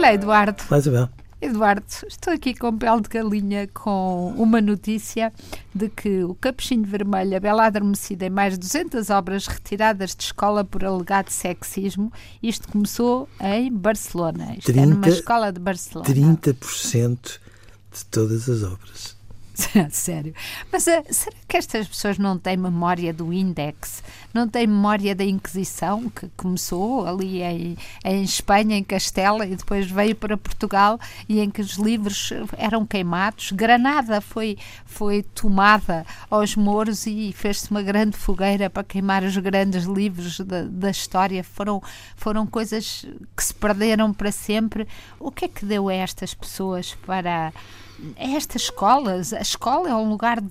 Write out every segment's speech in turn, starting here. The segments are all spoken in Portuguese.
Ora, Eduardo. Vai, Isabel. Eduardo, estou aqui com pele de galinha com uma notícia de que o Capuchinho Vermelho, a Bela Adormecida e mais 200 obras retiradas de escola por alegado sexismo. Isto começou em Barcelona. Isto 30, é numa escola de Barcelona. 30% de todas as obras. Sério. Mas uh, será que estas pessoas não têm memória do Index? Não têm memória da Inquisição, que começou ali em, em Espanha, em Castela, e depois veio para Portugal, e em que os livros eram queimados? Granada foi, foi tomada aos mouros e fez-se uma grande fogueira para queimar os grandes livros da, da história. Foram, foram coisas que se perderam para sempre. O que é que deu a estas pessoas para estas escolas. A escola é um lugar de,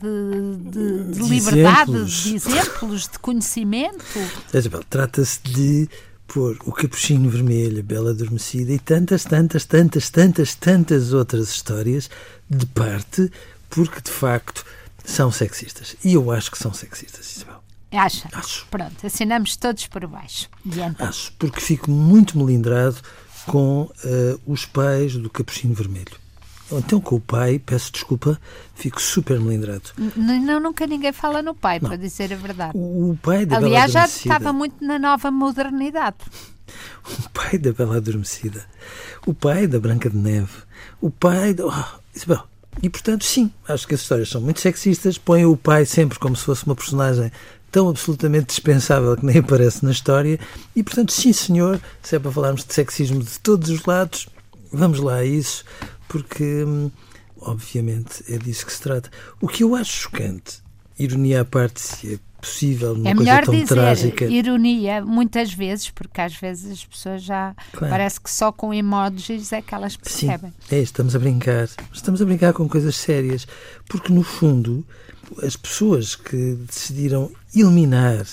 de, de, de liberdade, exemplos. de exemplos, de conhecimento. Isabel, trata-se de pôr o Capuchinho Vermelho, a Bela Adormecida e tantas, tantas, tantas, tantas, tantas outras histórias de parte, porque de facto são sexistas. E eu acho que são sexistas, Isabel. Acha? Acho. Pronto, assinamos todos por baixo. Então? Acho, porque fico muito melindrado com uh, os pais do Capuchinho Vermelho. Então, com o pai, peço desculpa, fico super melindrado. Não, nunca ninguém fala no pai, não. para dizer a verdade. O, o pai da Aliás, Bela já estava muito na nova modernidade. O pai da Bela Adormecida, o pai da Branca de Neve, o pai da. Oh, Isabel. E portanto, sim, acho que as histórias são muito sexistas, põem o pai sempre como se fosse uma personagem tão absolutamente dispensável que nem aparece na história. E portanto, sim, senhor, se é para falarmos de sexismo de todos os lados, vamos lá a isso porque, hum, obviamente, é disso que se trata. O que eu acho chocante, ironia à parte, se é possível, numa é coisa tão dizer trágica. ironia, muitas vezes, porque às vezes as pessoas já. Claro. Parece que só com emojis é que elas percebem. Sim, é, estamos a brincar. Estamos a brincar com coisas sérias. Porque, no fundo, as pessoas que decidiram eliminar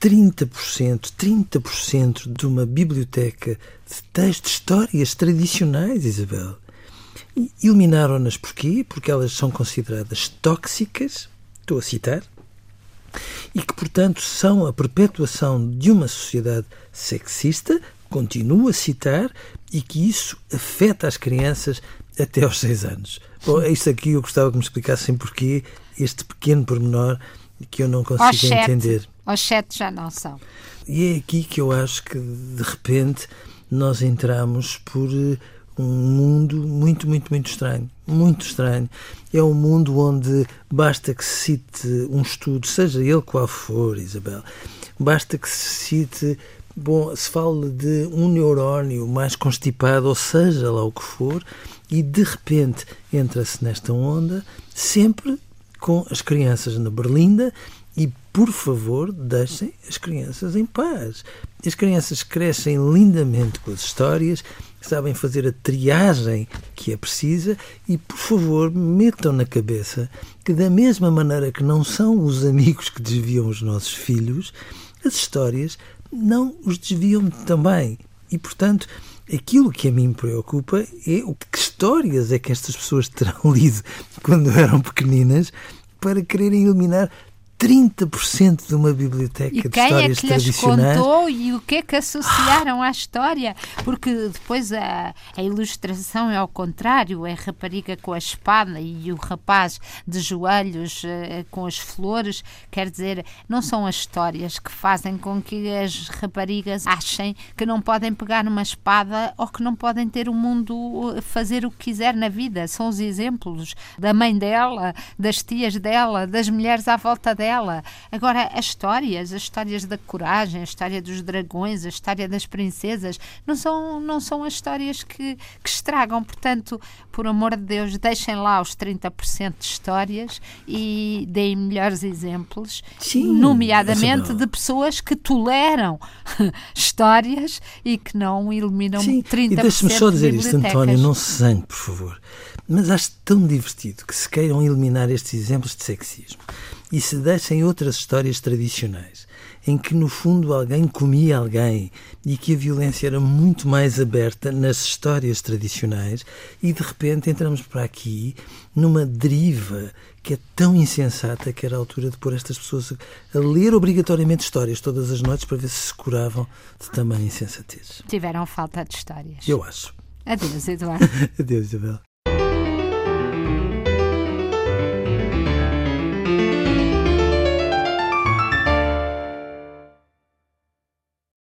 30%, 30% de uma biblioteca de textos, histórias tradicionais, Isabel. Eliminaram-nas porquê? Porque elas são consideradas tóxicas, estou a citar, e que, portanto, são a perpetuação de uma sociedade sexista, continuo a citar, e que isso afeta as crianças até aos seis anos. Bom, é isto aqui eu gostava que me explicassem porquê este pequeno pormenor que eu não consigo entender. Aos sete já não são. E é aqui que eu acho que, de repente, nós entramos por um mundo muito, muito, muito estranho. Muito estranho. É um mundo onde basta que se cite um estudo, seja ele qual for, Isabel, basta que se cite, bom, se fale de um neurónio mais constipado, ou seja lá o que for, e de repente entra-se nesta onda, sempre com as crianças na berlinda e, por favor, deixem as crianças em paz. As crianças crescem lindamente com as histórias, sabem fazer a triagem que é precisa e, por favor, metam na cabeça que, da mesma maneira que não são os amigos que desviam os nossos filhos, as histórias não os desviam também. E, portanto, aquilo que a mim me preocupa é o que histórias é que estas pessoas terão lido quando eram pequeninas para quererem eliminar 30% de uma biblioteca e de histórias é que lhes contou e o que é que associaram à história? Porque depois a, a, ilustração é ao contrário, é a rapariga com a espada e o rapaz de joelhos uh, com as flores, quer dizer, não são as histórias que fazem com que as raparigas achem que não podem pegar uma espada ou que não podem ter o mundo, eh, fazer o que quiser na vida, são os exemplos da mãe dela, das tias dela, das mulheres à volta dela dela. Agora, as histórias, as histórias da coragem, a história dos dragões, a história das princesas, não são, não são as histórias que, que estragam. Portanto, por amor de Deus, deixem lá os 30% de histórias e deem melhores exemplos, Sim, nomeadamente de pessoas que toleram histórias e que não eliminam Sim, 30% e deixe-me só dizer isto, António, não se zangue, por favor. Mas acho tão divertido que se queiram eliminar estes exemplos de sexismo e se deixem outras histórias tradicionais, em que no fundo alguém comia alguém e que a violência era muito mais aberta nas histórias tradicionais, e de repente entramos para aqui numa deriva que é tão insensata que era a altura de pôr estas pessoas a ler obrigatoriamente histórias todas as noites para ver se se curavam de tamanha insensatez. Tiveram falta de histórias. Eu acho. Adeus, Eduardo. Adeus, Isabel.